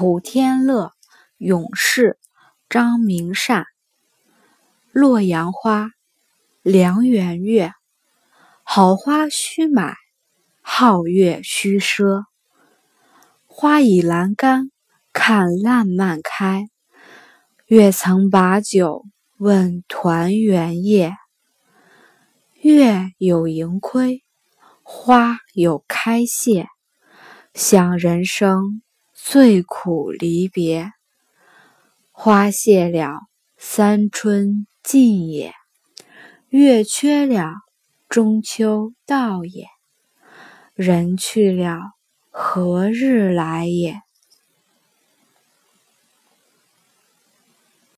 普天乐，勇士，张明善。洛阳花，梁元月。好花须买，好月须赊。花倚栏杆，看烂漫开。月曾把酒问团圆夜。月有盈亏，花有开谢。想人生。最苦离别，花谢了，三春尽也；月缺了，中秋到也。人去了，何日来也？